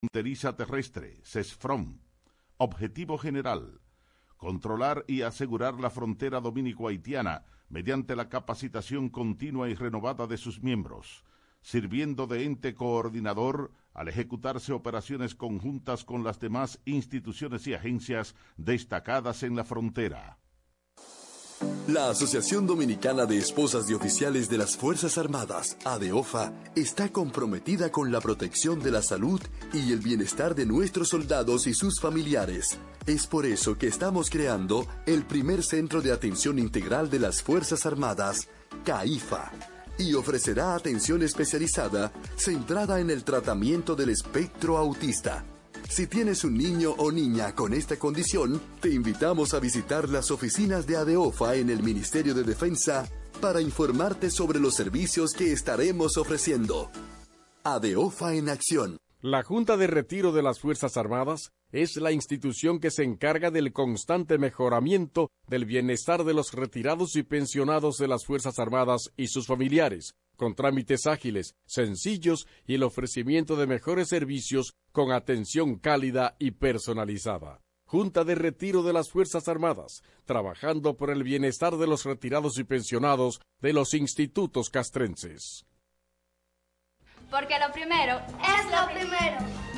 Fronteriza Terrestre, CESFROM. Objetivo general. Controlar y asegurar la frontera dominico-haitiana mediante la capacitación continua y renovada de sus miembros, sirviendo de ente coordinador al ejecutarse operaciones conjuntas con las demás instituciones y agencias destacadas en la frontera. La Asociación Dominicana de Esposas de Oficiales de las Fuerzas Armadas, ADEOFA, está comprometida con la protección de la salud y el bienestar de nuestros soldados y sus familiares. Es por eso que estamos creando el primer centro de atención integral de las Fuerzas Armadas, CAIFA, y ofrecerá atención especializada centrada en el tratamiento del espectro autista si tienes un niño o niña con esta condición, te invitamos a visitar las oficinas de ADEOFA en el Ministerio de Defensa para informarte sobre los servicios que estaremos ofreciendo. ADEOFA en acción. La Junta de Retiro de las Fuerzas Armadas es la institución que se encarga del constante mejoramiento del bienestar de los retirados y pensionados de las Fuerzas Armadas y sus familiares, con trámites ágiles, sencillos y el ofrecimiento de mejores servicios con atención cálida y personalizada. Junta de Retiro de las Fuerzas Armadas, trabajando por el bienestar de los retirados y pensionados de los institutos castrenses. Porque lo primero es lo primero.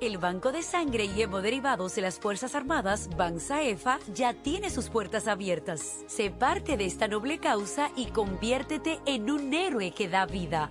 El Banco de Sangre y Hemoderivados de las Fuerzas Armadas, BANSAEFA, ya tiene sus puertas abiertas. Sé parte de esta noble causa y conviértete en un héroe que da vida.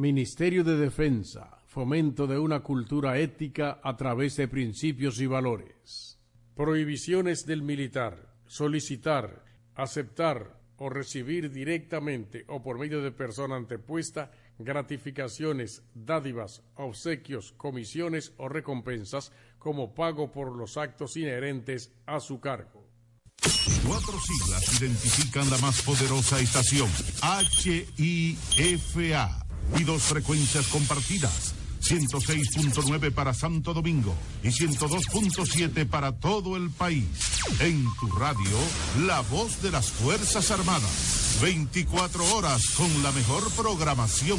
Ministerio de Defensa, fomento de una cultura ética a través de principios y valores. Prohibiciones del militar, solicitar, aceptar o recibir directamente o por medio de persona antepuesta gratificaciones, dádivas, obsequios, comisiones o recompensas como pago por los actos inherentes a su cargo. Cuatro siglas identifican la más poderosa estación, HIFA y dos frecuencias compartidas. 106.9 para Santo Domingo y 102.7 para todo el país. En tu radio, la voz de las Fuerzas Armadas. 24 horas con la mejor programación.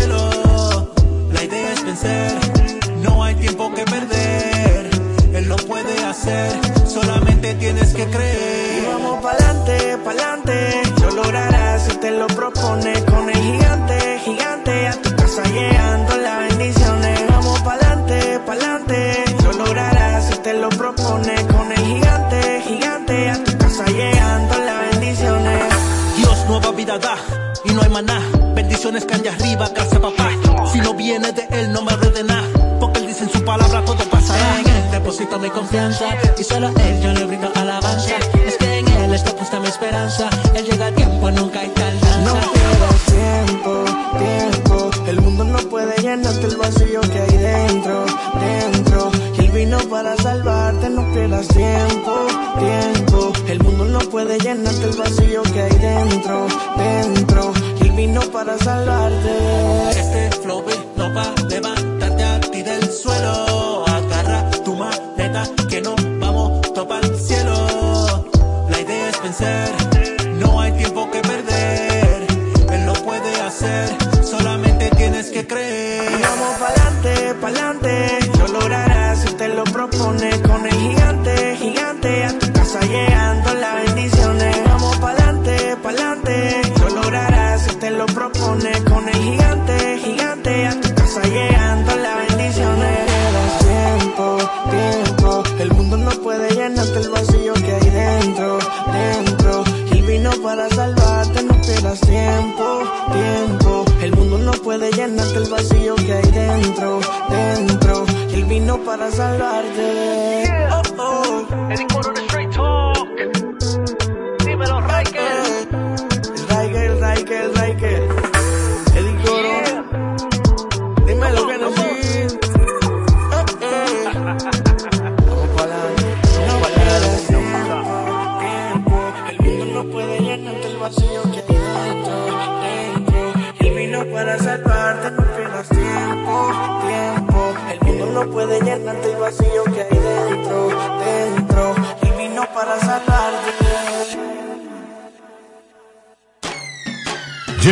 y no hay maná. Bendiciones que canya arriba, gracias papá. Si no viene de él, no me de nada. Porque él dice en su palabra todo pasará. En él mi confianza y solo él yo le puede el vacío que hay dentro, dentro. El vino para salvarte. Este flow no va a levantarte a ti del suelo.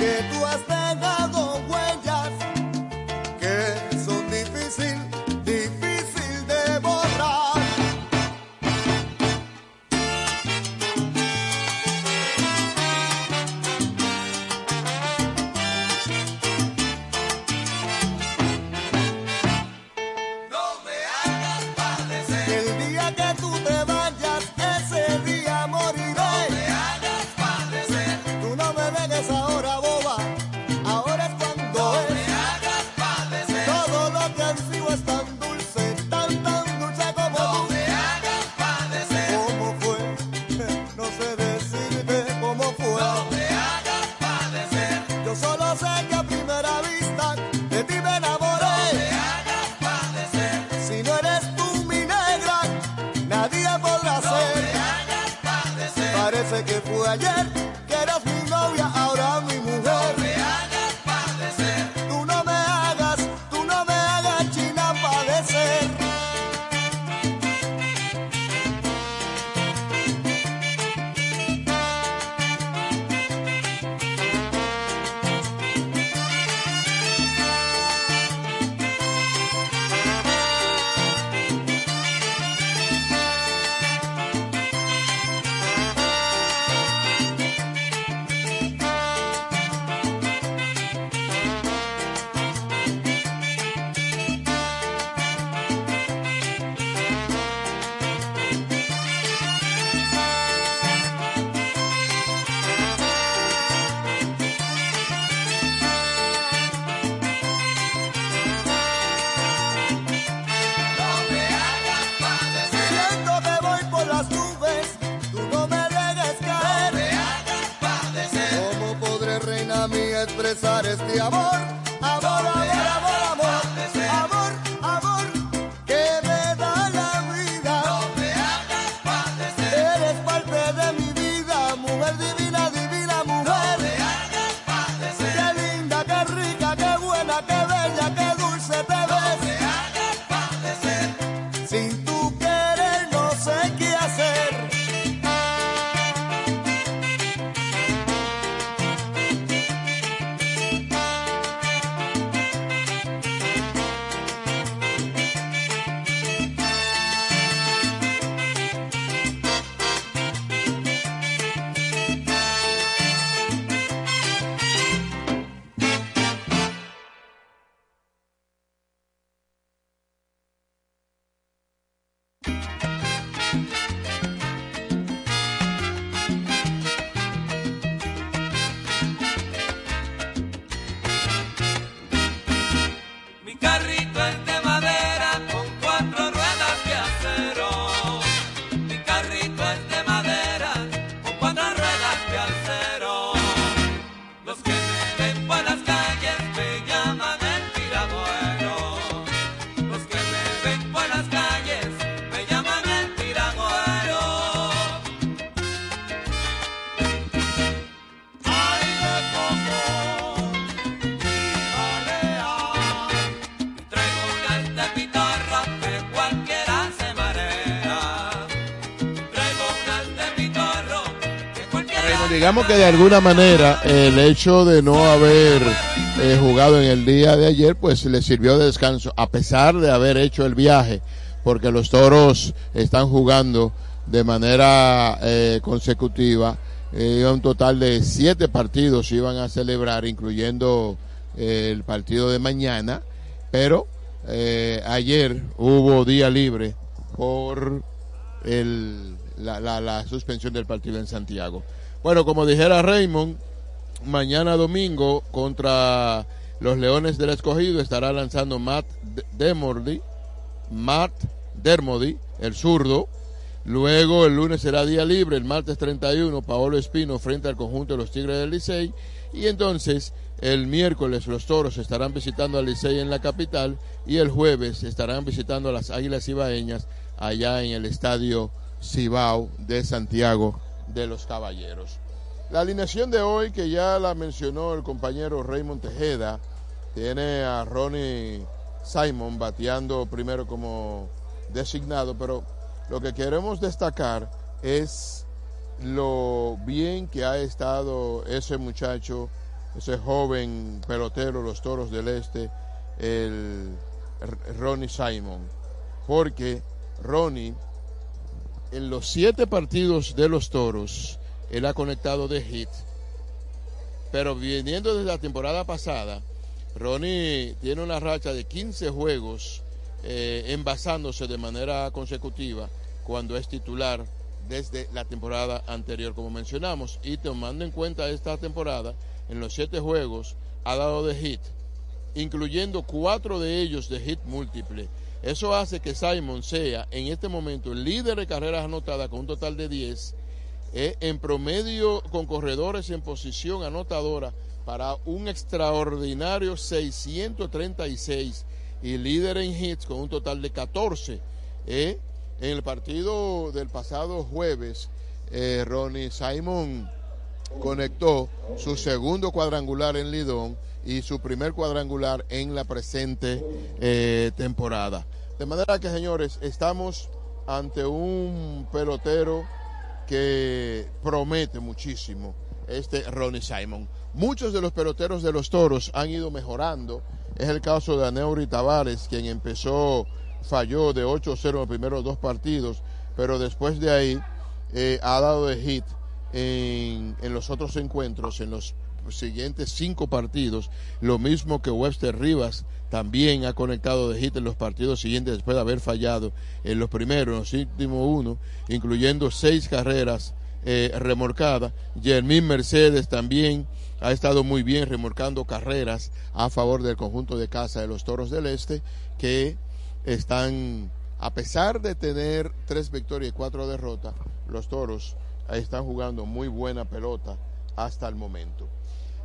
que tú has dejado digamos que de alguna manera el hecho de no haber eh, jugado en el día de ayer, pues le sirvió de descanso, a pesar de haber hecho el viaje, porque los toros están jugando de manera eh, consecutiva. Eh, un total de siete partidos iban a celebrar, incluyendo eh, el partido de mañana, pero ayer hubo día libre por el, la, la, la suspensión del partido en Santiago. Bueno, como dijera Raymond, mañana domingo contra los Leones del Escogido estará lanzando Matt D- Dermody, Matt Dermody, el zurdo. Luego el lunes será día libre, el martes 31, Paolo Espino frente al conjunto de los Tigres del Licey. Y entonces el miércoles los Toros estarán visitando al Licey en la capital y el jueves estarán visitando a las Águilas Ibaeñas allá en el estadio Cibao de Santiago de los Caballeros. La alineación de hoy, que ya la mencionó el compañero Raymond Tejeda, tiene a Ronnie Simon bateando primero como designado, pero lo que queremos destacar es lo bien que ha estado ese muchacho, ese joven pelotero, los Toros del Este, el Ronnie Simon, porque Ronnie en los siete partidos de los Toros, él ha conectado de hit. Pero viniendo desde la temporada pasada, Ronnie tiene una racha de 15 juegos eh, envasándose de manera consecutiva cuando es titular desde la temporada anterior, como mencionamos. Y tomando en cuenta esta temporada, en los siete juegos ha dado de hit, incluyendo cuatro de ellos de hit múltiple. Eso hace que Simon sea en este momento el líder de carreras anotadas con un total de 10, eh, en promedio con corredores en posición anotadora para un extraordinario 636 y líder en hits con un total de 14. eh. En el partido del pasado jueves, eh, Ronnie Simon conectó su segundo cuadrangular en Lidón y su primer cuadrangular en la presente eh, temporada. De manera que, señores, estamos ante un pelotero que promete muchísimo, este Ronnie Simon. Muchos de los peloteros de los toros han ido mejorando. Es el caso de Aneuri Tavares, quien empezó, falló de 8-0 en los primeros dos partidos, pero después de ahí eh, ha dado de hit en, los otros encuentros, en los siguientes cinco partidos, lo mismo que Webster Rivas también ha conectado de hit en los partidos siguientes después de haber fallado en los primeros, en los últimos uno, incluyendo seis carreras eh, remorcadas. Jermín Mercedes también ha estado muy bien remorcando carreras a favor del conjunto de casa de los Toros del Este, que están, a pesar de tener tres victorias y cuatro derrotas, los Toros están jugando muy buena pelota hasta el momento.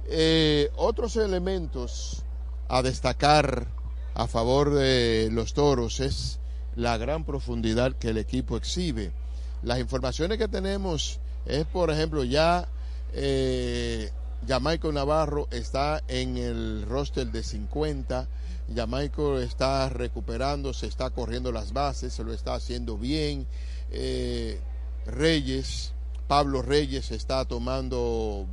Eh, otros elementos a destacar a favor de los toros es la gran profundidad que el equipo exhibe. Las informaciones que tenemos es, por ejemplo, ya eh, Jamaico Navarro está en el roster de 50. Jamaico está recuperando, se está corriendo las bases, se lo está haciendo bien. Eh, Reyes, Pablo Reyes está tomando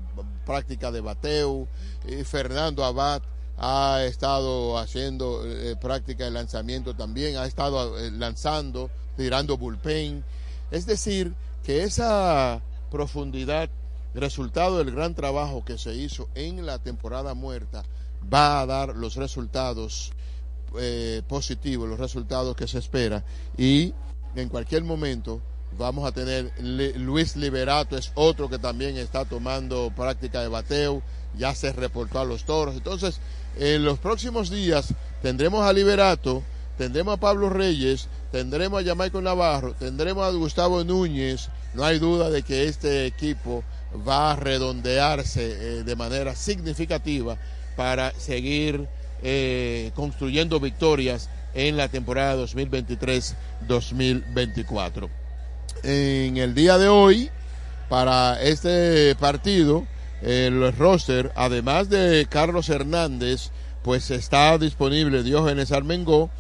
práctica de bateo. Eh, Fernando Abad ha estado haciendo eh, práctica de lanzamiento también, ha estado eh, lanzando, tirando bullpen. Es decir, que esa profundidad, resultado del gran trabajo que se hizo en la temporada muerta, va a dar los resultados positivos, los resultados que se espera. Y en cualquier momento vamos a tener Luis Liberato, es otro que también está tomando práctica de bateo, ya se reportó a los toros. Entonces, en los próximos días tendremos a Liberato, tendremos a Pablo Reyes, tendremos a Jamaico Navarro, tendremos a Gustavo Núñez. No hay duda de que este equipo va a redondearse eh, de manera significativa para seguir eh, construyendo victorias en la temporada 2023-2024. En el día de hoy, para este partido, el roster, además de Carlos Hernández, pues está disponible Diógenes Armengó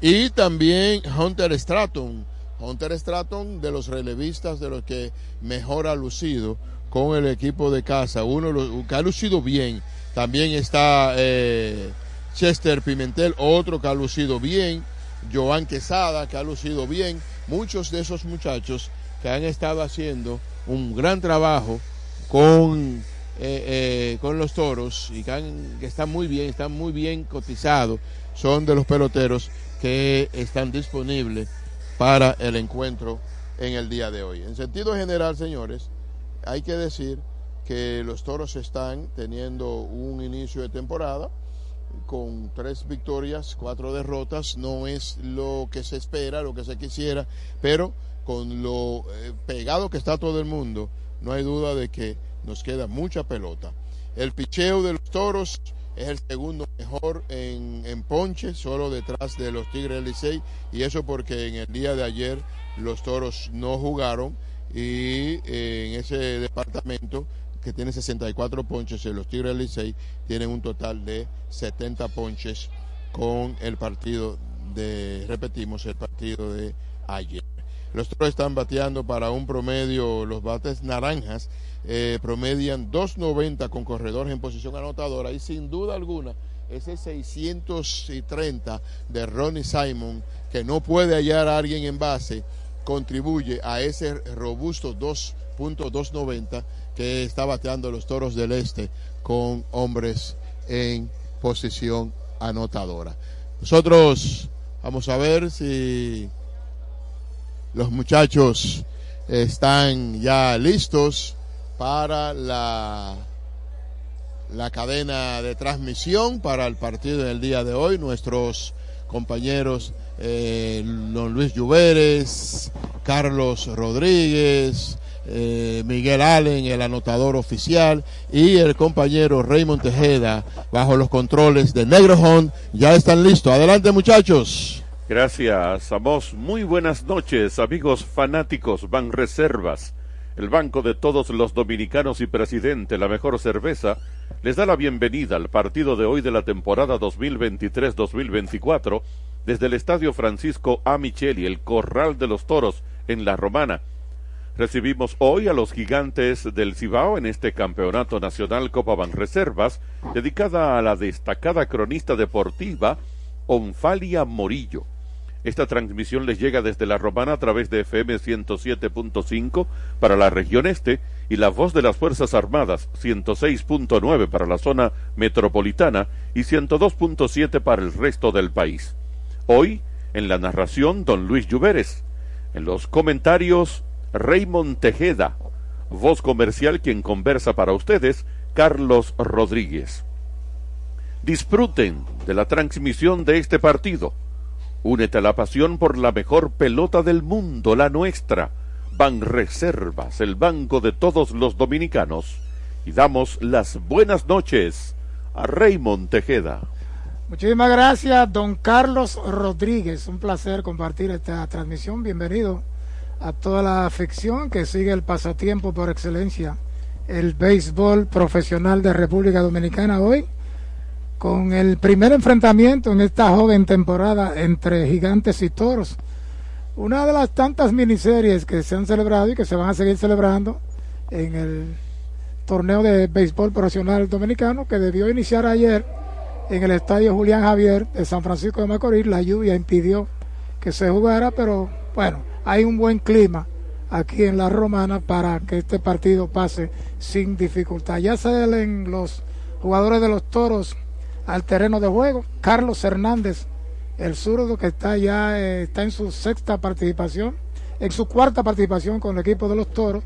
y también Hunter Stratton. Hunter Stratton de los relevistas de los que mejor ha lucido con el equipo de casa, uno que ha lucido bien. También está eh, Chester Pimentel, otro que ha lucido bien. Joan Quesada, que ha lucido bien. Muchos de esos muchachos que han estado haciendo un gran trabajo con, eh, eh, con los toros y que, han- que están muy bien, están muy bien cotizados. Son de los peloteros que están disponibles para el encuentro en el día de hoy. En sentido general, señores, hay que decir que los toros están teniendo un inicio de temporada con tres victorias, cuatro derrotas, no es lo que se espera, lo que se quisiera, pero con lo eh, pegado que está todo el mundo, no hay duda de que nos queda mucha pelota. El picheo de los toros es el segundo mejor en, en ponche, solo detrás de los Tigres Licey, y eso porque en el día de ayer los toros no jugaron y eh, en ese departamento que tiene 64 ponches, y los Tigres del Licey tienen un total de 70 ponches con el partido de, repetimos, el partido de ayer. Los toros están bateando para un promedio, los bates naranjas eh, promedian 2.90 con corredores en posición anotadora y sin duda alguna ese 630 de Ronnie Simon que no puede hallar a alguien en base contribuye a ese robusto 2.290 que está bateando los toros del este con hombres en posición anotadora. Nosotros vamos a ver si los muchachos están ya listos para la, la cadena de transmisión para el partido del día de hoy. Nuestros compañeros eh, don Luis Lluveres, Carlos Rodríguez, eh, Miguel Allen, el anotador oficial, y el compañero Raymond Tejeda, bajo los controles de Negro Hunt, ya están listos. Adelante muchachos. Gracias, Amos. Muy buenas noches, amigos fanáticos Ban Reservas. El banco de todos los dominicanos y presidente, la mejor cerveza, les da la bienvenida al partido de hoy de la temporada 2023-2024 desde el Estadio Francisco A. Micheli, el Corral de los Toros, en La Romana. Recibimos hoy a los gigantes del Cibao en este campeonato nacional Copa Banreservas, dedicada a la destacada cronista deportiva Onfalia Morillo. Esta transmisión les llega desde La Romana a través de FM 107.5 para la región este y la voz de las Fuerzas Armadas 106.9 para la zona metropolitana y 102.7 para el resto del país. Hoy, en la narración, don Luis Lluveres. En los comentarios, Raymond Tejeda. Voz comercial quien conversa para ustedes, Carlos Rodríguez. Disfruten de la transmisión de este partido. Únete a la pasión por la mejor pelota del mundo, la nuestra. Ban Reservas, el banco de todos los dominicanos. Y damos las buenas noches a Raymond Tejeda. Muchísimas gracias, don Carlos Rodríguez. Un placer compartir esta transmisión. Bienvenido a toda la afición que sigue el pasatiempo por excelencia, el béisbol profesional de República Dominicana hoy, con el primer enfrentamiento en esta joven temporada entre gigantes y toros. Una de las tantas miniseries que se han celebrado y que se van a seguir celebrando en el torneo de béisbol profesional dominicano que debió iniciar ayer en el estadio Julián Javier de San Francisco de Macorís. La lluvia impidió que se jugara, pero bueno, hay un buen clima aquí en la Romana para que este partido pase sin dificultad. Ya salen los jugadores de los toros al terreno de juego. Carlos Hernández el zurdo que está ya eh, está en su sexta participación, en su cuarta participación con el equipo de los Toros,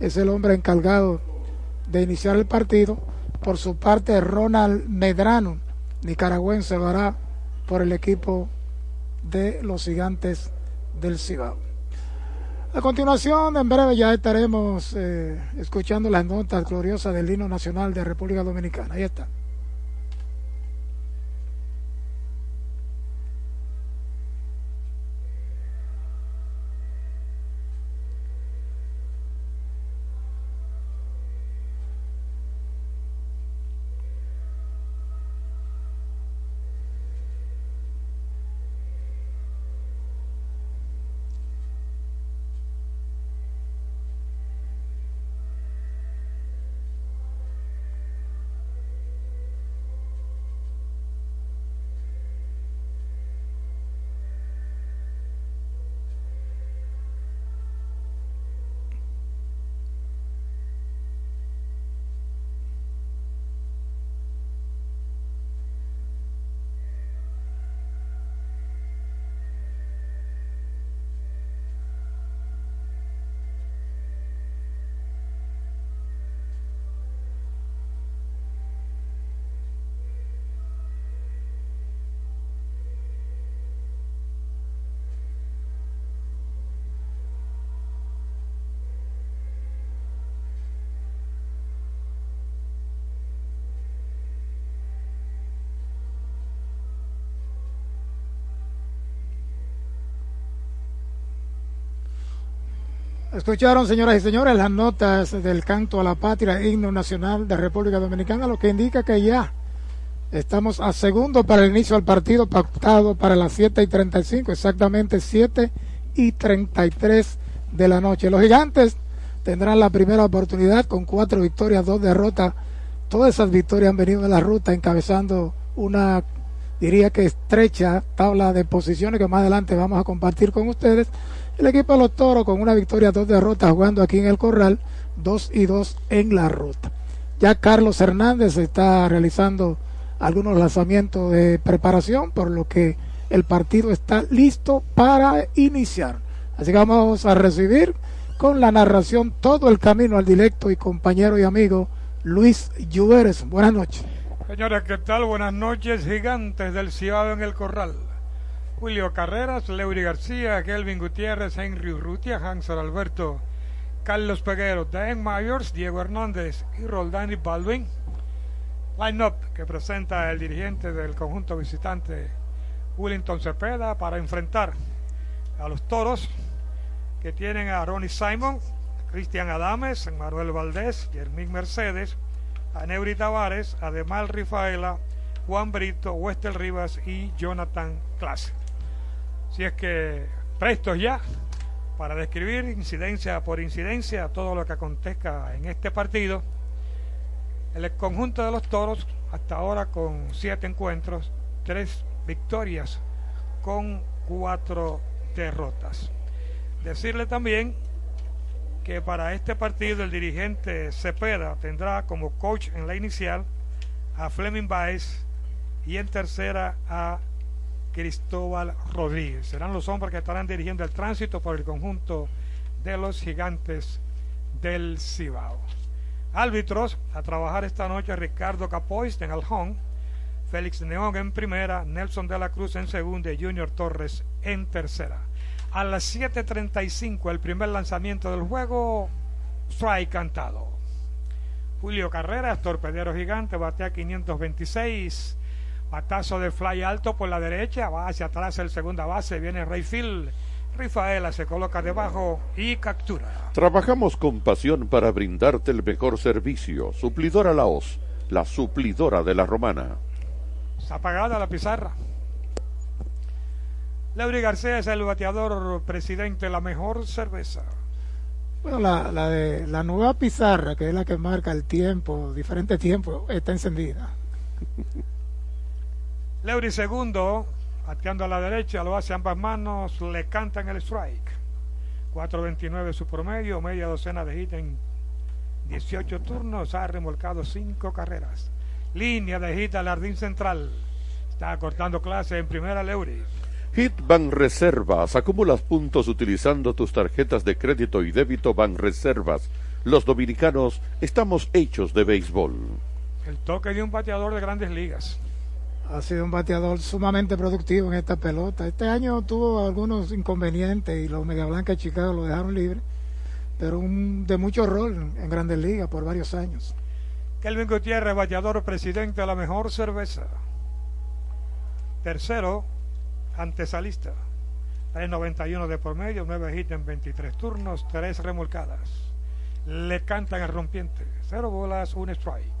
es el hombre encargado de iniciar el partido. Por su parte, Ronald Medrano, nicaragüense, va por el equipo de los gigantes del Cibao. A continuación, en breve ya estaremos eh, escuchando las notas gloriosas del himno nacional de República Dominicana. Ahí está. Escucharon, señoras y señores, las notas del canto a la patria, himno nacional de República Dominicana, lo que indica que ya estamos a segundo para el inicio del partido pactado para las 7 y 35, exactamente 7 y 33 de la noche. Los gigantes tendrán la primera oportunidad con cuatro victorias, dos derrotas. Todas esas victorias han venido de la ruta encabezando una, diría que estrecha tabla de posiciones que más adelante vamos a compartir con ustedes el equipo de los Toros con una victoria, dos derrotas jugando aquí en el Corral, dos y dos en la ruta. Ya Carlos Hernández está realizando algunos lanzamientos de preparación, por lo que el partido está listo para iniciar. Así que vamos a recibir con la narración todo el camino al directo y compañero y amigo Luis Lluveres. Buenas noches. Señores, ¿qué tal? Buenas noches, gigantes del Ciudad en el Corral. Julio Carreras, Leury García, Kelvin Gutiérrez, Henry Urrutia, Hansel Alberto, Carlos Peguero, Dan Myers, Diego Hernández y Roldani Baldwin. Line-up que presenta el dirigente del conjunto visitante Willington Cepeda para enfrentar a los toros que tienen a Ronnie Simon, Cristian Adames, Manuel Valdés, Germín Mercedes, a Neuri Tavares, Ademal Rifaela, Juan Brito, Wester Rivas y Jonathan Clase. Si es que prestos ya para describir incidencia por incidencia todo lo que acontezca en este partido. El conjunto de los toros, hasta ahora con siete encuentros, tres victorias con cuatro derrotas. Decirle también que para este partido el dirigente Cepeda tendrá como coach en la inicial a Fleming Baez y en tercera a Cristóbal Rodríguez. Serán los hombres que estarán dirigiendo el tránsito por el conjunto de los gigantes del Cibao. Árbitros a trabajar esta noche Ricardo Capoist en Aljón, Félix Neón en primera, Nelson de la Cruz en segunda y Junior Torres en tercera. A las 7.35 el primer lanzamiento del juego, strike cantado. Julio Carreras, torpedero gigante, batea 526 Patazo de fly alto por la derecha, va hacia atrás el segunda base, viene Rayfield. Rifaela se coloca debajo y captura. Trabajamos con pasión para brindarte el mejor servicio. Suplidora Laos, la suplidora de la romana. Está apagada la pizarra. Leury García es el bateador presidente de la mejor cerveza. Bueno, la, la, de, la nueva pizarra, que es la que marca el tiempo, diferente tiempo, está encendida. Leury segundo, bateando a la derecha, lo hace ambas manos, le cantan el strike. 4.29 su promedio, media docena de hit en 18 turnos, ha remolcado 5 carreras. Línea de hit al jardín central. Está cortando clase en primera Leury. Hitban Reservas. Acumulas puntos utilizando tus tarjetas de crédito y débito Ban Reservas. Los dominicanos estamos hechos de béisbol. El toque de un bateador de grandes ligas. Ha sido un bateador sumamente productivo en esta pelota. Este año tuvo algunos inconvenientes y los Media Blanca de Chicago lo dejaron libre, pero un, de mucho rol en grandes ligas por varios años. Kelvin Gutiérrez, bateador presidente de la mejor cerveza. Tercero, antesalista. 3.91 de promedio, 9 hits en 23 turnos, 3 remolcadas. Le cantan el rompiente. 0 bolas, 1 strike.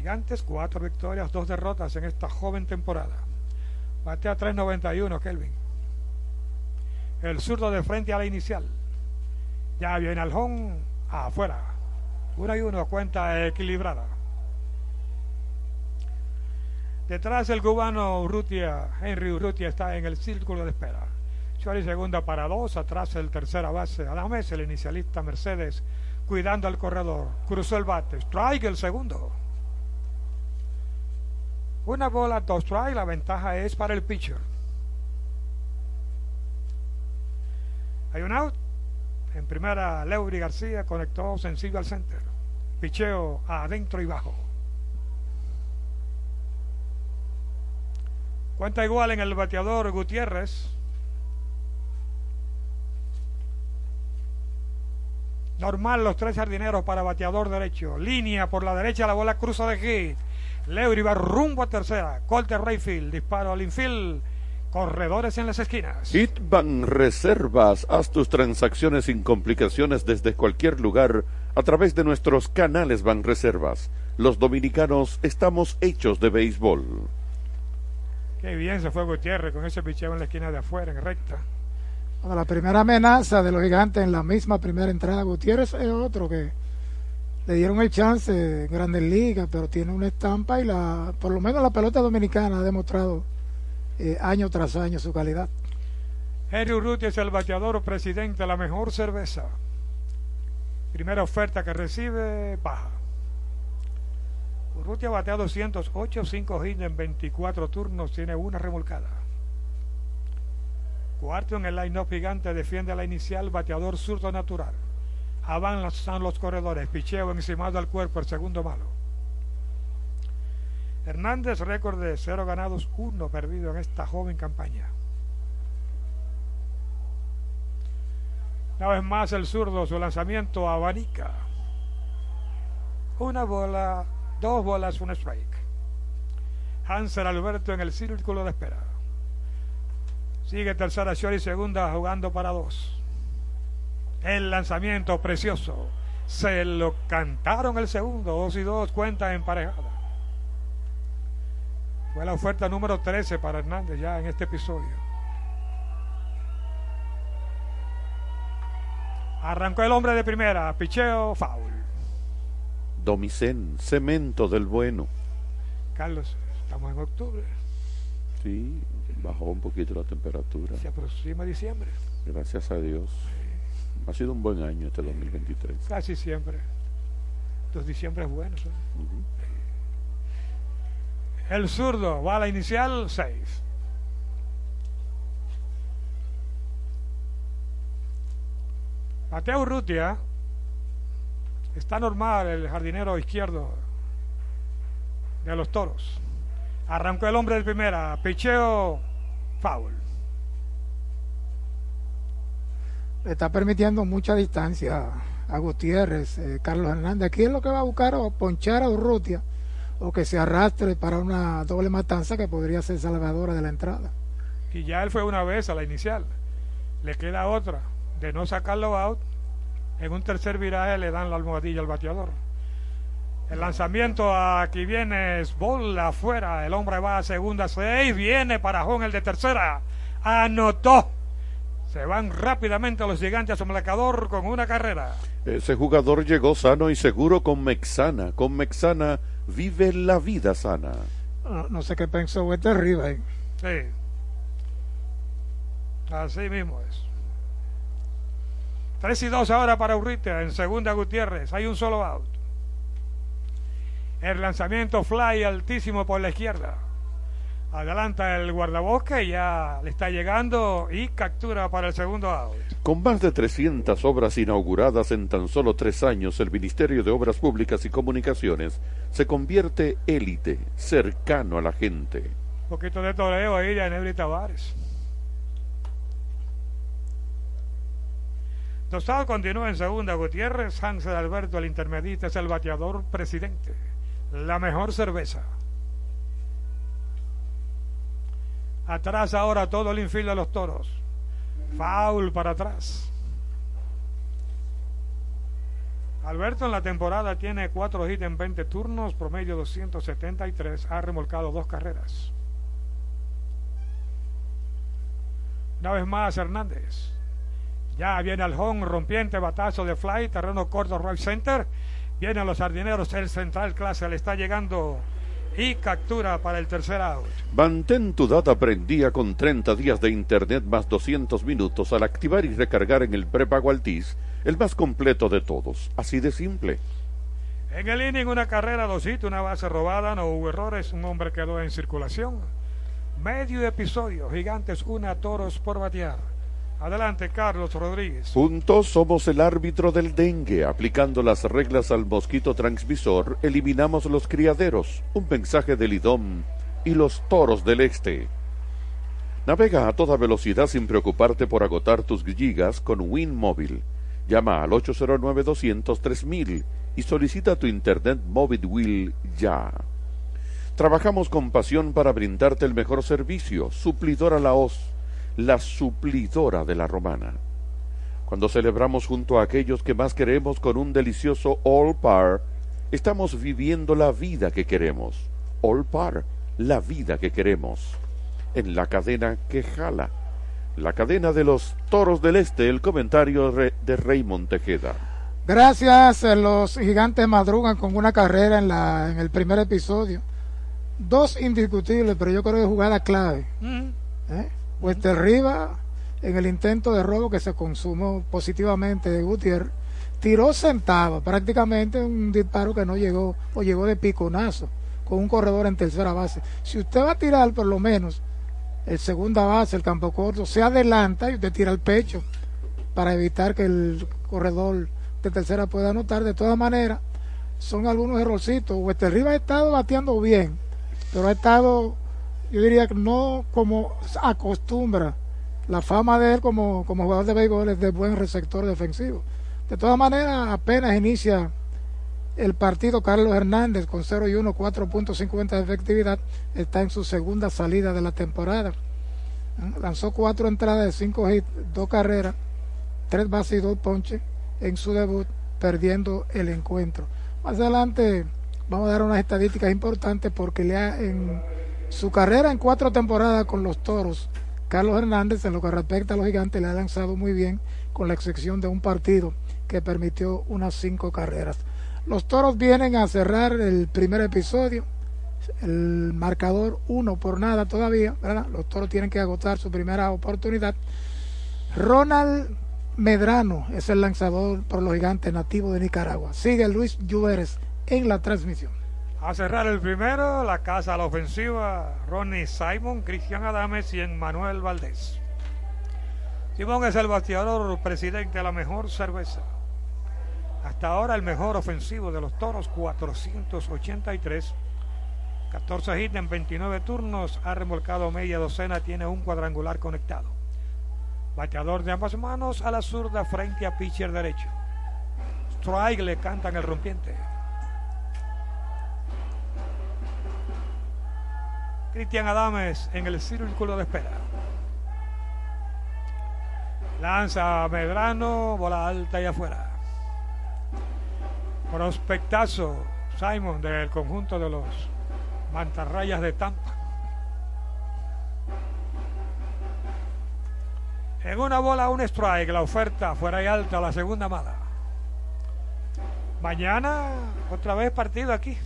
Gigantes, 4 victorias, 2 derrotas en esta joven temporada. Batea 3.91, Kelvin. El zurdo de frente a la inicial. Ya viene al home, afuera. 1 y 1, cuenta equilibrada. Detrás el cubano Urrutia, Henry Urrutia está en el círculo de espera. Chori segunda para dos, atrás el tercera base Adames, el inicialista Mercedes, cuidando al corredor. Cruzó el bate, strike el segundo. Una bola, dos strike, la ventaja es para el pitcher. Hay un out. En primera, Leury García conectó sencillo al center. Picheo adentro y bajo. Cuenta igual en el bateador Gutiérrez. Normal los tres jardineros para bateador derecho. Línea por la derecha, la bola cruza de hit. Leury va rumbo a tercera. Corte Rayfield, disparo al infield. Corredores en las esquinas. Hitban Reservas. Haz tus transacciones sin complicaciones desde cualquier lugar a través de nuestros canales Banreservas. Los dominicanos estamos hechos de béisbol. Qué bien se fue Gutiérrez con ese picheo en la esquina de afuera, en recta. Bueno, la primera amenaza de los gigantes en la misma primera entrada. Gutiérrez es otro que le dieron el chance en grandes ligas, pero tiene una estampa y la, por lo menos la pelota dominicana ha demostrado eh, año tras año su calidad. Henry Urrutia es el bateador presidente de la mejor cerveza. Primera oferta que recibe, baja. Urrutia batea 208, 5 hits en 24 turnos, tiene una remolcada. Cuarto en el line-up gigante, defiende a la inicial, bateador zurdo natural. Avanzan los corredores, picheo encima del cuerpo, el segundo malo. Hernández, récord de 0 ganados, 1 perdido en esta joven campaña. Una vez más el zurdo, su lanzamiento abanica. Una bola, dos bolas, un strike. Hansel Alberto en el círculo de espera. Sigue tercera short y segunda jugando para dos. El lanzamiento precioso. Se lo cantaron el segundo. Dos y dos cuenta emparejada. Fue la oferta número 13 para Hernández ya en este episodio. Arrancó el hombre de primera. Picheo, foul. Domicén, cemento del bueno. Carlos, estamos en octubre. Sí, bajó un poquito la temperatura. Se aproxima diciembre. Gracias a Dios. Ha sido un buen año este 2023. Casi siempre. Los diciembres buenos. ¿eh? El zurdo va a la inicial 6. Mateo Urrutia está normal el jardinero izquierdo de los toros. Arrancó el hombre de primera, picheo, foul. Le está permitiendo mucha distancia a Gutiérrez, eh, Carlos Hernández. Aquí es lo que va a buscar o ponchar a Urrutia o que se arrastre para una doble matanza que podría ser salvadora de la entrada. Y ya él fue una vez a la inicial. Le queda otra de no sacarlo out. En un tercer viraje le dan la almohadilla al bateador. El lanzamiento aquí viene es bola afuera. El hombre va a segunda seis. Viene para Jón el de tercera. Anotó. Se van rápidamente los gigantes a su marcador con una carrera. Ese jugador llegó sano y seguro con Mexana. Con Mexana vive la vida sana. No, no sé qué pensó este arriba. Sí. Así mismo es. 3 y 2 ahora para Urrutia. En segunda Gutiérrez. Hay un solo out. El lanzamiento fly altísimo por la izquierda. Adelanta el guardabosque, ya le está llegando y captura para el segundo out. Con más de 300 obras inauguradas en tan solo tres años, el Ministerio de Obras Públicas y Comunicaciones se convierte élite, cercano a la gente. Un poquito de toreo ahí de Nebri Tavares. Tostado continúa en segunda. Gutiérrez, Hansel Alberto, el intermedista, es el bateador presidente. La mejor cerveza. Atrás ahora todo el infield de los toros. Foul para atrás. Alberto en la temporada tiene cuatro hits en 20 turnos, promedio 273, ha remolcado dos carreras. Una vez más Hernández. Ya viene al home, rompiente, batazo de fly, terreno corto, right center. Vienen los jardineros, el central clase le está llegando y captura para el tercer out. Mantén tu data prendida con 30 días de internet más 200 minutos al activar y recargar en el prepago Altis, el más completo de todos. Así de simple. En el inning una carrera, dos hits, una base robada, no hubo errores, un hombre quedó en circulación. Medio episodio, gigantes una, toros por batear. Adelante, Carlos Rodríguez. Juntos somos el árbitro del dengue. Aplicando las reglas al mosquito transmisor, eliminamos los criaderos. Un mensaje del IDOM y los toros del este. Navega a toda velocidad sin preocuparte por agotar tus gigas con WinMóvil. Llama al 809-200-3000 y solicita tu Internet Móvil Will ya. Trabajamos con pasión para brindarte el mejor servicio. Suplidora La Hoz la suplidora de la romana. Cuando celebramos junto a aquellos que más queremos con un delicioso All Par, estamos viviendo la vida que queremos. All Par, la vida que queremos. En la cadena que jala. La cadena de los toros del este, el comentario de Raymond Tejeda. Gracias, eh, los gigantes madrugan con una carrera en, la, en el primer episodio. Dos indiscutibles, pero yo creo que jugada clave. ¿Eh? Pues derriba en el intento de robo que se consumó positivamente de Gutiérrez, tiró sentado, prácticamente un disparo que no llegó o llegó de piconazo con un corredor en tercera base. Si usted va a tirar por lo menos el segunda base, el campo corto, se adelanta y usted tira el pecho para evitar que el corredor de tercera pueda anotar. De todas maneras, son algunos errorcitos. Rivas ha estado bateando bien, pero ha estado yo diría que no como acostumbra la fama de él como, como jugador de béisbol es de buen receptor defensivo. De todas maneras, apenas inicia el partido, Carlos Hernández con 0 y 1, 4.50 de efectividad, está en su segunda salida de la temporada. ¿Mm? Lanzó cuatro entradas de cinco hits, dos carreras, tres bases y dos ponches en su debut, perdiendo el encuentro. Más adelante vamos a dar unas estadísticas importantes porque le ha en su carrera en cuatro temporadas con los Toros, Carlos Hernández, en lo que respecta a los gigantes, le ha lanzado muy bien, con la excepción de un partido que permitió unas cinco carreras. Los Toros vienen a cerrar el primer episodio, el marcador uno por nada todavía, ¿verdad? Los Toros tienen que agotar su primera oportunidad. Ronald Medrano es el lanzador por los gigantes nativo de Nicaragua. Sigue Luis Lluveres en la transmisión. A cerrar el primero, la casa a la ofensiva, Ronnie Simon, Cristian Adames y Manuel Valdés. Simón es el bateador presidente de la mejor cerveza. Hasta ahora el mejor ofensivo de los toros, 483. 14 hits en 29 turnos, ha remolcado media docena, tiene un cuadrangular conectado. Bateador de ambas manos a la zurda frente a pitcher derecho. Strike le cantan el rompiente. Cristian Adames en el círculo de espera. Lanza Medrano, bola alta y afuera. Prospectazo Simon del conjunto de los mantarrayas de Tampa. En una bola, un strike, la oferta fuera y alta, la segunda mala. Mañana, otra vez partido aquí.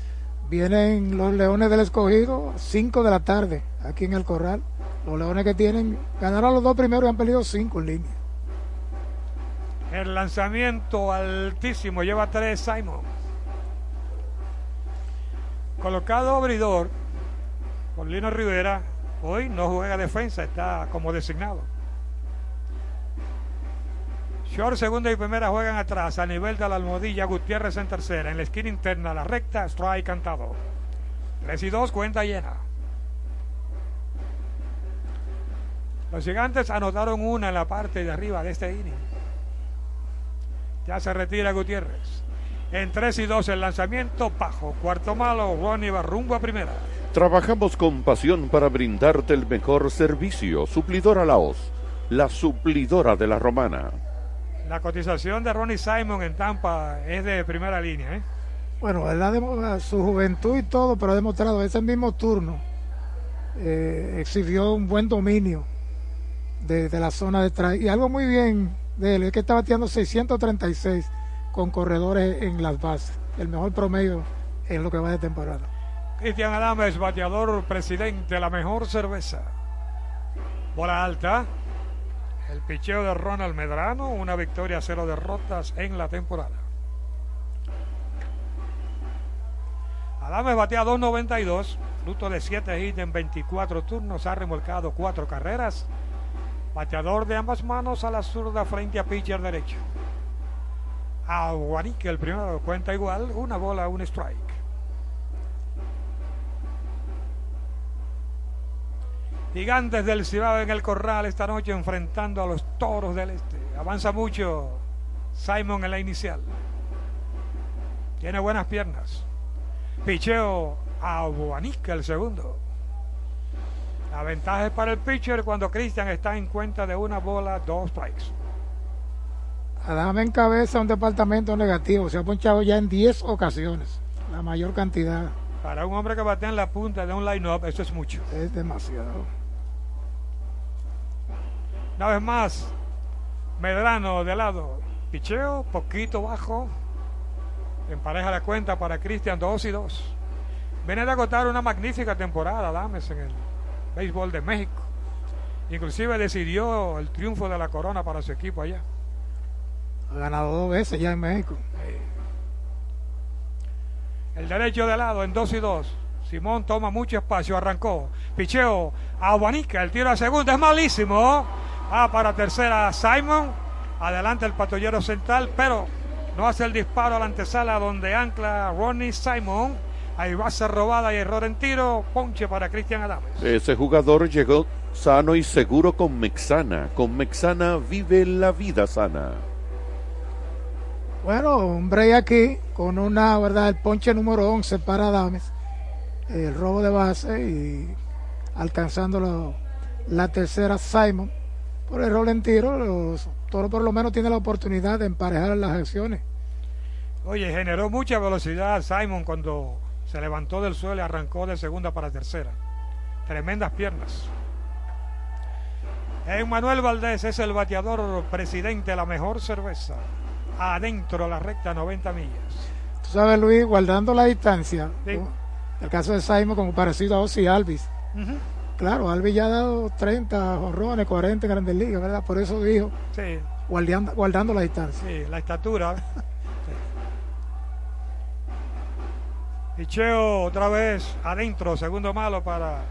Vienen los Leones del Escogido, 5 de la tarde, aquí en el Corral. Los Leones que tienen, ganaron los dos primeros y han perdido 5 en línea. El lanzamiento altísimo, lleva tres Simon. Colocado abridor por Lino Rivera, hoy no juega defensa, está como designado. Short segunda y primera juegan atrás, a nivel de la almohadilla, Gutiérrez en tercera, en la esquina interna, la recta, strike cantado. 3 y 2, cuenta llena. Los gigantes anotaron una en la parte de arriba de este inning. Ya se retira Gutiérrez. En 3 y 2 el lanzamiento, bajo. Cuarto malo, Ronnie va rumbo a primera. Trabajamos con pasión para brindarte el mejor servicio. Suplidora Laos, la suplidora de la romana. La cotización de Ronnie Simon en Tampa es de primera línea. ¿eh? Bueno, él ha su juventud y todo, pero ha demostrado ese mismo turno. eh, exhibió un buen dominio de, de la zona de atrás. Y algo muy bien de él es que está bateando 636 con corredores en las bases. El mejor promedio en lo que va de temporada. Cristian Adames, bateador presidente, la mejor cerveza. Bola alta. El picheo de Ronald Medrano, una victoria, cero derrotas en la temporada. Adames batea 2.92, fruto de 7 hits en 24 turnos, ha remolcado 4 carreras. Bateador de ambas manos a la zurda frente a pitcher derecho. A Guanique, el primero cuenta igual, una bola, un strike. Gigantes del Cibao en el corral esta noche enfrentando a los toros del este. Avanza mucho Simon en la inicial. Tiene buenas piernas. Picheo a Boanica el segundo. La ventaja es para el pitcher cuando Cristian está en cuenta de una bola, dos strikes. Adame encabeza un departamento negativo. Se ha ponchado ya en 10 ocasiones. La mayor cantidad. Para un hombre que batea en la punta de un line-up, eso es mucho. Es demasiado. Una vez más, Medrano de lado. Picheo, poquito bajo. Empareja la cuenta para Cristian, 2 y 2. Viene de agotar una magnífica temporada, Dames, en el béisbol de México. Inclusive decidió el triunfo de la corona para su equipo allá. Ha ganado dos veces ya en México. El derecho de lado en 2 y 2. Simón toma mucho espacio, arrancó. Picheo Aguanica, el tiro a segunda es malísimo. Va para tercera Simon. Adelante el patrullero central, pero no hace el disparo a la antesala donde ancla Ronnie Simon. Hay base robada y error en tiro. Ponche para Cristian Adames. Ese jugador llegó sano y seguro con Mexana. Con Mexana vive la vida sana. Bueno, un break aquí con una, ¿verdad? El ponche número 11 para Dames. El robo de base y alcanzando la tercera Simon. Por el rol en tiro, los por lo menos tienen la oportunidad de emparejar las acciones. Oye, generó mucha velocidad Simon cuando se levantó del suelo y arrancó de segunda para tercera. Tremendas piernas. Emmanuel Valdés es el bateador presidente de la mejor cerveza. Adentro la recta 90 millas. Tú sabes, Luis, guardando la distancia. Sí. ¿no? El caso de Simon como parecido a Ozzy Alvis. Claro, Alvis ya ha dado 30 jorrones, 40 en Grandes Ligas, ¿verdad? Por eso dijo, Sí, guardiando, guardando la distancia. sí, la estatura. Picheo otra vez adentro, segundo malo para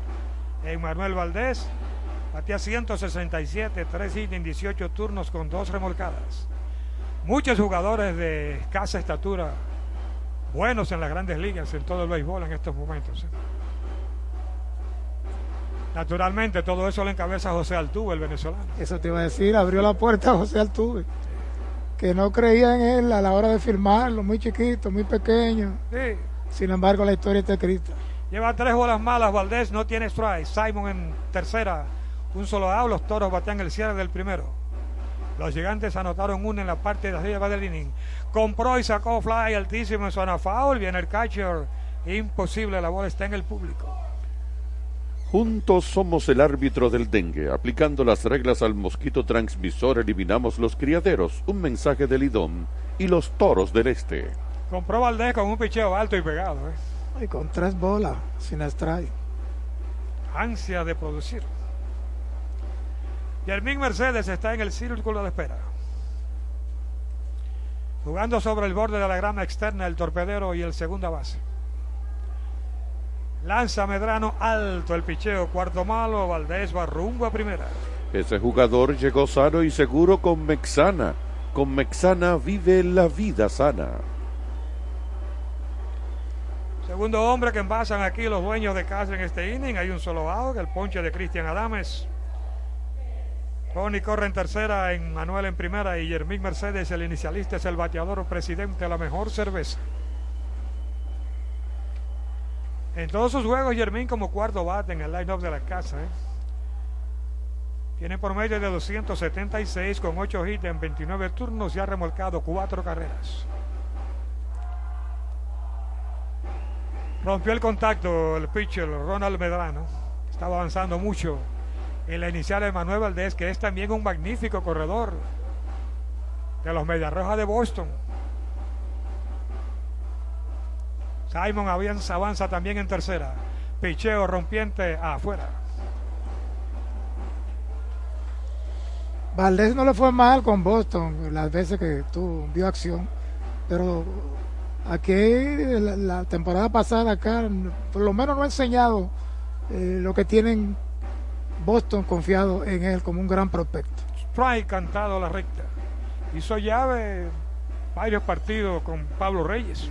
Emmanuel Valdés. Batía 167, 3 hits en 18 turnos con dos remolcadas. Muchos jugadores de escasa estatura, buenos en las grandes ligas, en todo el béisbol en estos momentos. ¿eh? Naturalmente, todo eso lo encabeza José Altuve, el venezolano. Eso te iba a decir, abrió la puerta a José Altuve, que no creía en él a la hora de firmarlo, muy chiquito, muy pequeño. Sí. Sin embargo, la historia está escrita. Lleva tres bolas malas, Valdés no tiene strike. Simon en tercera, un solo out. Los toros batean el cierre del primero. Los gigantes anotaron una en la parte de arriba del inning. Compró y sacó fly altísimo en zona foul. Viene el catcher. Imposible, la bola está en el público. Juntos somos el árbitro del dengue. Aplicando las reglas al mosquito transmisor eliminamos los criaderos. Un mensaje del IDOM y los toros del este. Compró Valdés con un picheo alto y pegado. ¿eh? Y con tres bolas, sin strike. Ansia de producir. Yermín Mercedes está en el círculo de espera. Jugando sobre el borde de la grama externa el torpedero y el segunda base. Lanza Medrano alto el picheo, cuarto malo, Valdés va rumbo a primera. Ese jugador llegó sano y seguro con Mexana. Con Mexana vive la vida sana. Segundo hombre que envasan aquí los dueños de casa en este inning. Hay un solo out, el ponche de Cristian Adames. Ronnie corre en tercera, en Manuel en primera y Yermín Mercedes, el inicialista, es el bateador presidente de la mejor cerveza. En todos sus juegos, Yermín como cuarto bate en el line-up de la casa. ¿eh? Tiene por medio de 276 con 8 hits en 29 turnos y ha remolcado 4 carreras. Rompió el contacto el pitcher Ronald Medrano. Estaba avanzando mucho en la inicial de Manuel Valdés, que es también un magnífico corredor de los Medias Rojas de Boston. Simon avanza, avanza también en tercera. Picheo rompiente afuera. Valdés no le fue mal con Boston las veces que tuvo, vio acción, pero aquí la, la temporada pasada acá por lo menos no ha enseñado eh, lo que tienen Boston confiado en él como un gran prospecto. Strike cantado a la recta. Hizo llave varios partidos con Pablo Reyes.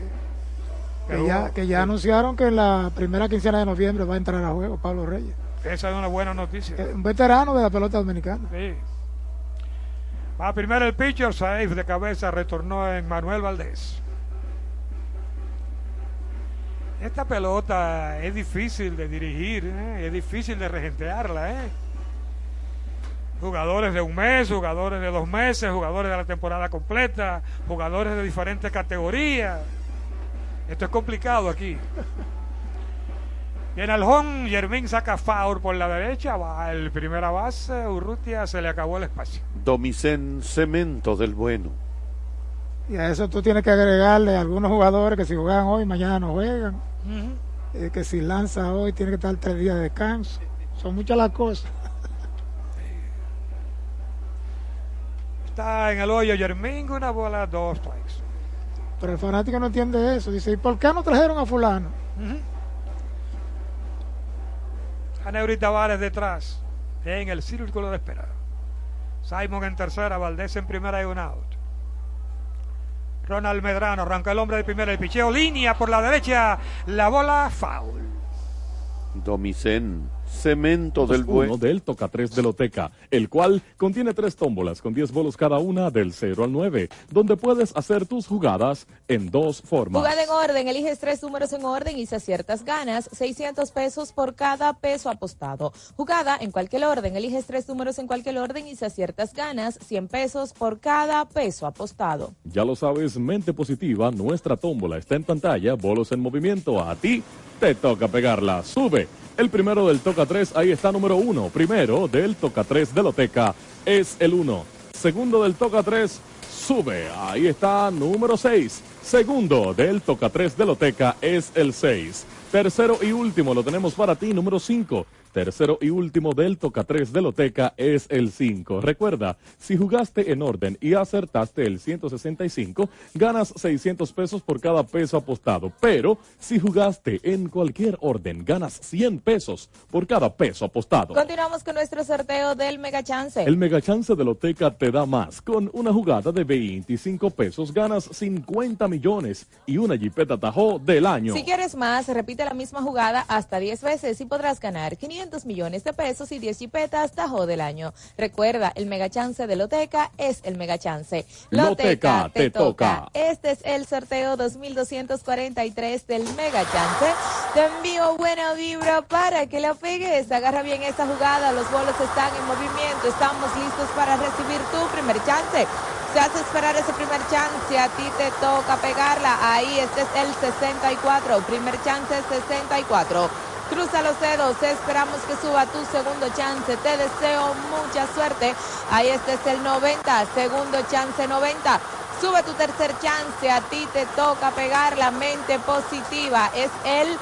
Que ya, que ya anunciaron que en la primera quincena de noviembre va a entrar a juego Pablo Reyes. Esa es una buena noticia. Eh, Un veterano de la pelota dominicana. Sí. Va primero el pitcher, safe de cabeza, retornó en Manuel Valdés. Esta pelota es difícil de dirigir, ¿eh? es difícil de regentearla. ¿eh? Jugadores de un mes, jugadores de dos meses, jugadores de la temporada completa, jugadores de diferentes categorías. Esto es complicado aquí. Y en el home, Yermín saca foul por la derecha, va el primera base, Urrutia se le acabó el espacio. Domicén Cemento del Bueno. Y a eso tú tienes que agregarle a algunos jugadores que si juegan hoy, mañana no juegan. Eh, que si lanza hoy, tiene que estar tres días de descanso. Son muchas las cosas. Está en el hoyo Yermín, una bola, dos strikes. Pero el fanático no entiende eso. Dice, ¿y por qué no trajeron a fulano? Aneuri Tavares detrás, en el círculo de espera. Simon en tercera, Valdés en primera y un out. Ronald Medrano arranca el hombre de primera, el picheo, línea por la derecha, la bola, foul. Domicén Cemento del Bueno. del Toca 3 de Loteca, el cual contiene tres tómbolas con 10 bolos cada una del 0 al 9, donde puedes hacer tus jugadas en dos formas. Jugada en orden, eliges tres números en orden y si aciertas ganas 600 pesos por cada peso apostado. Jugada en cualquier orden, eliges tres números en cualquier orden y si aciertas ganas 100 pesos por cada peso apostado. Ya lo sabes, mente positiva, nuestra tómbola está en pantalla, bolos en movimiento, a ti te toca pegarla, sube. El primero del Toca 3, ahí está número 1. Primero del Toca 3 de Loteca es el 1. Segundo del Toca 3, sube. Ahí está número 6. Segundo del Toca 3 de Loteca es el 6. Tercero y último lo tenemos para ti, número 5. Tercero y último del Toca 3 de Loteca es el 5. Recuerda, si jugaste en orden y acertaste el 165, ganas 600 pesos por cada peso apostado. Pero si jugaste en cualquier orden, ganas 100 pesos por cada peso apostado. Continuamos con nuestro sorteo del Mega Chance. El Mega Chance de Loteca te da más. Con una jugada de 25 pesos ganas 50 millones y una Jeepeta Tahoe del año. Si quieres más, repite la misma jugada hasta 10 veces y podrás ganar 500 millones de pesos y 10 jipetas Tajo del año. Recuerda, el mega chance de Loteca es el mega chance. Loteca te toca. Este es el sorteo 2243 del mega chance. Te envío buena vibra para que la pegues. Agarra bien esta jugada. Los bolos están en movimiento. Estamos listos para recibir tu primer chance. Se hace esperar ese primer chance, a ti te toca pegarla. Ahí este es el 64, primer chance 64. Cruza los dedos, esperamos que suba tu segundo chance. Te deseo mucha suerte. Ahí este es el 90, segundo chance 90. Sube tu tercer chance, a ti te toca pegar la mente positiva. Es el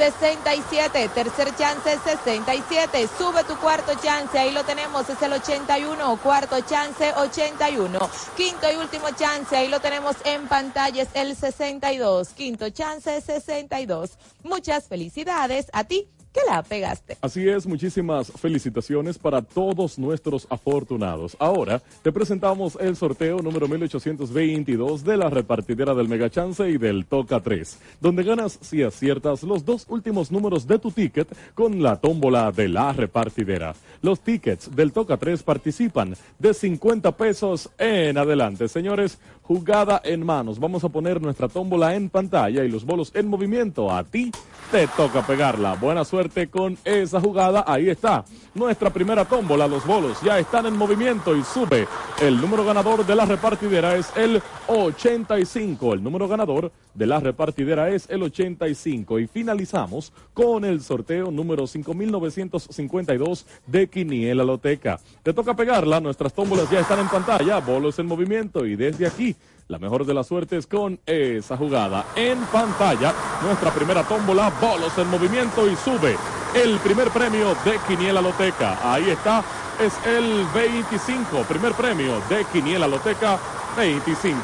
67. Tercer chance 67. Sube tu cuarto chance. Ahí lo tenemos. Es el 81. Cuarto chance 81. Quinto y último chance. Ahí lo tenemos en pantalla. Es el 62. Quinto chance 62. Muchas felicidades a ti que la pegaste. Así es, muchísimas felicitaciones para todos nuestros afortunados. Ahora te presentamos el sorteo número 1822 de la repartidera del Mega Chance y del Toca 3, donde ganas si aciertas los dos últimos números de tu ticket con la tómbola de la repartidera. Los tickets del Toca 3 participan de 50 pesos en adelante. Señores, jugada en manos. Vamos a poner nuestra tómbola en pantalla y los bolos en movimiento. A ti te toca pegarla. Buena suerte con esa jugada. Ahí está. Nuestra primera tómbola. Los bolos ya están en movimiento y sube. El número ganador de la repartidera es el 85. El número ganador de la repartidera es el 85. Y finalizamos con el sorteo número 5952 de Quiniela Loteca. Te toca pegarla. Nuestras tómbolas ya están en pantalla. Bolos en movimiento y desde aquí la mejor de las suertes con esa jugada. En pantalla, nuestra primera tómbola, bolos en movimiento y sube el primer premio de Quiniela Loteca. Ahí está, es el 25, primer premio de Quiniela Loteca 25.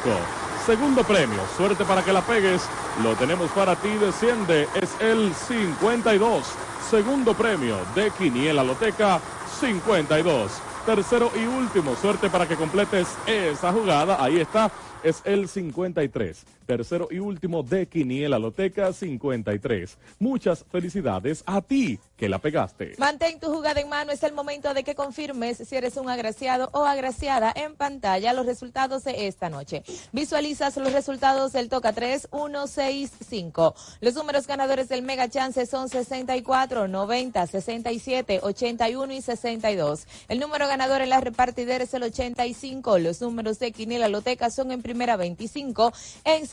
Segundo premio, suerte para que la pegues, lo tenemos para ti, desciende, es el 52. Segundo premio de Quiniela Loteca 52. Tercero y último, suerte para que completes esa jugada, ahí está, es el 53. Tercero y último de Quiniela Loteca 53. Muchas felicidades a ti que la pegaste. Mantén tu jugada en mano. Es el momento de que confirmes si eres un agraciado o agraciada en pantalla los resultados de esta noche. Visualizas los resultados del Toca 3, 1, 6, 5. Los números ganadores del Mega Chance son 64, 90, 67, 81 y 62. El número ganador en la repartidera es el 85. Los números de Quiniela Loteca son en primera 25, en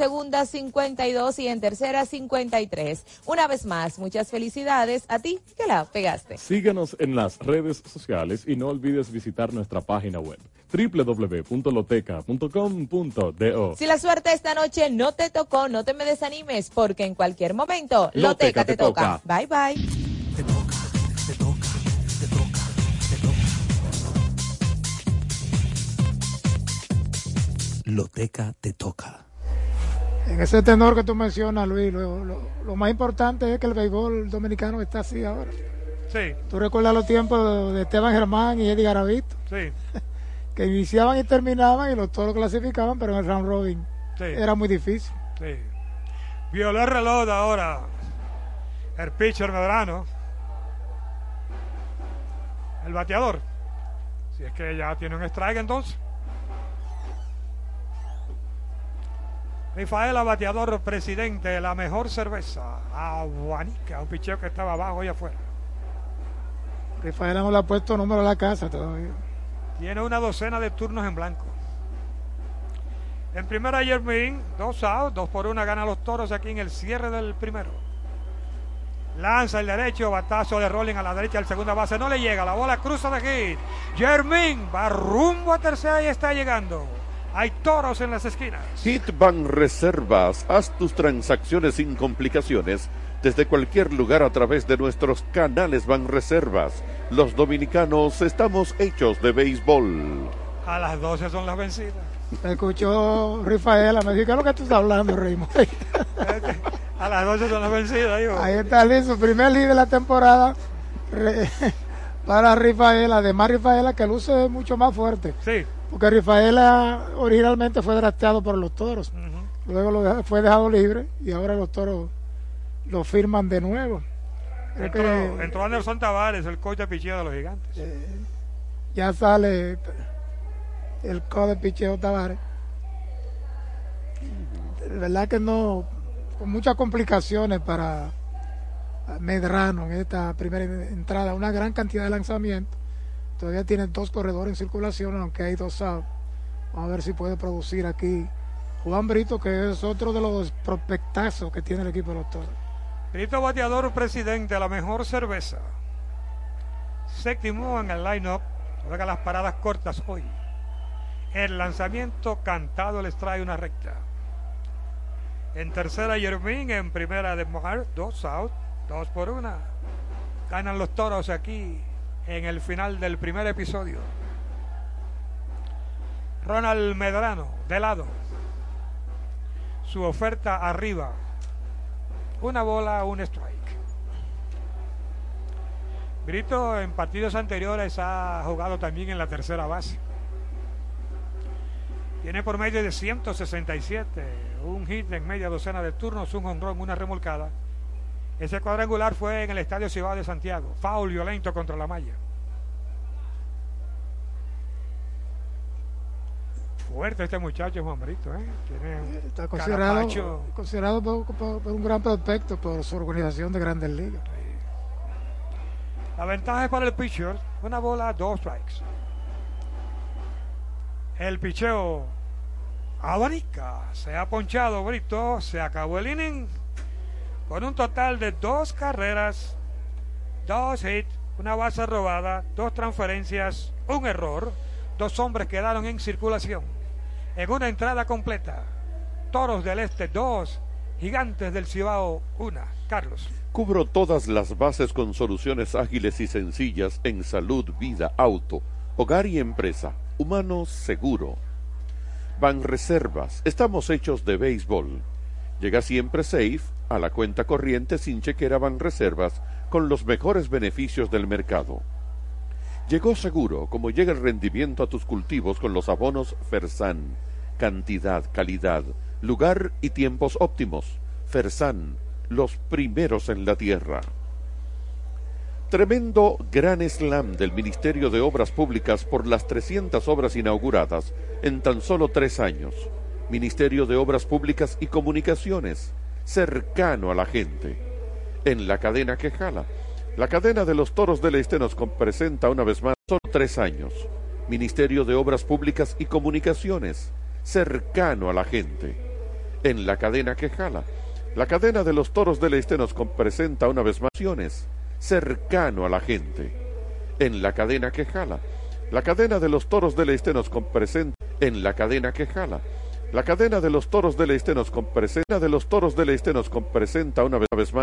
52 y en tercera 53. Una vez más, muchas felicidades a ti que la pegaste. Síguenos en las redes sociales y no olvides visitar nuestra página web www.loteca.com.do. Si la suerte esta noche no te tocó, no te me desanimes porque en cualquier momento Loteca Loteca te, te toca. toca. Bye bye. Loteca te toca. En ese tenor que tú mencionas, Luis, lo, lo- lo más importante es que el béisbol dominicano está así ahora. Sí, Tú recuerdas los tiempos de Esteban Germán y Eddie Garavito, sí, que iniciaban y terminaban y los toros clasificaban, pero en el round robin sí. era muy difícil. Sí. Violó el reloj de ahora. El pitcher Medrano. El bateador. Si es que ya tiene un strike entonces. Rafaela, bateador presidente de la mejor cerveza. Aguanica, un picheo que estaba abajo y afuera. Rafaela no le ha puesto número a la casa todavía. Tiene una docena de turnos en blanco. En primera, Yermin, dos outs, dos por una, gana los toros aquí en el cierre del primero. Lanza el derecho, batazo de Rolling a la derecha del segunda base, no le llega, la bola cruza de hit. Yermin va rumbo a tercera y está llegando. Hay toros en las esquinas. Hitban Reservas, haz tus transacciones sin complicaciones desde cualquier lugar a través de nuestros canales Banreservas. Los dominicanos estamos hechos de béisbol. A las 12 son las vencidas. Me escuchó Rafaela, me dijo, ¿qué es lo que tú estás hablando, Raymond? A las 12 son las vencidas, digo. Ahí está listo, primer líder de la temporada re- para Rafaela, además Rafaela que luce mucho más fuerte. Sí. Porque Rafaela originalmente fue drafteado por los toros, luego lo fue dejado libre y ahora los toros lo firman de nuevo. Entró, que entró Anderson Tavares, el coach de picheo de los gigantes. ya sale el coach de picheo Tavares. De verdad que no, con muchas complicaciones para Medrano en esta primera entrada, una gran cantidad de lanzamientos. Todavía tiene dos corredores en circulación, aunque hay dos outs. Vamos a ver si puede producir aquí Juan Brito, que es otro de los prospectazos que tiene el equipo de los toros. Brito bateador presidente, la mejor cerveza. Séptimo en el line-up. Juega las paradas cortas hoy. El lanzamiento cantado les trae una recta. En tercera, Yermín. En primera, de Mojar, dos out. Dos por una. Ganan los toros aquí en el final del primer episodio. Ronald Medrano, de lado. Su oferta arriba. Una bola, un strike. Brito en partidos anteriores ha jugado también en la tercera base. Tiene por medio de 167, un hit en media docena de turnos, un honrón, una remolcada. Ese cuadrangular fue en el Estadio Ciudad de Santiago. Foul violento contra la malla. Fuerte este muchacho Juan Brito, ¿eh? Tiene Está considerado, considerado por, por- por un gran prospecto por su organización de grandes ligas. La ventaja es para el pitcher. Una bola, dos strikes. El picheo abanica. Se ha ponchado Brito. Se acabó el inning. Con un total de dos carreras, dos hits, una base robada, dos transferencias, un error. Dos hombres quedaron en circulación. En una entrada completa. Toros del Este, dos. Gigantes del Cibao, una. Carlos. Cubro todas las bases con soluciones ágiles y sencillas en salud, vida, auto, hogar y empresa. Humano seguro. Banreservas. Estamos hechos de béisbol. Llega siempre safe a la cuenta corriente sin chequera Banreservas con los mejores beneficios del mercado. Llegó seguro como llega el rendimiento a tus cultivos con los abonos Fersan. Cantidad, calidad, lugar y tiempos óptimos. Fersan, los primeros en la tierra. Tremendo gran slam del Ministerio de Obras Públicas por las 300 obras inauguradas en tan solo tres años. Ministerio de Obras Públicas y Comunicaciones, cercano a la gente. En la cadena que jala. La cadena de los toros del Este nos presenta una vez más solo tres años. Ministerio de Obras Públicas y Comunicaciones, cercano a la gente. En la cadena que jala. La cadena de los toros del Este nos presenta una vez más cercano a la gente. En la cadena que jala. La cadena de los toros del Este nos presenta en la cadena que jala. La cadena de los toros del Este nos com- presenta de los toros del Este nos com- presenta una vez más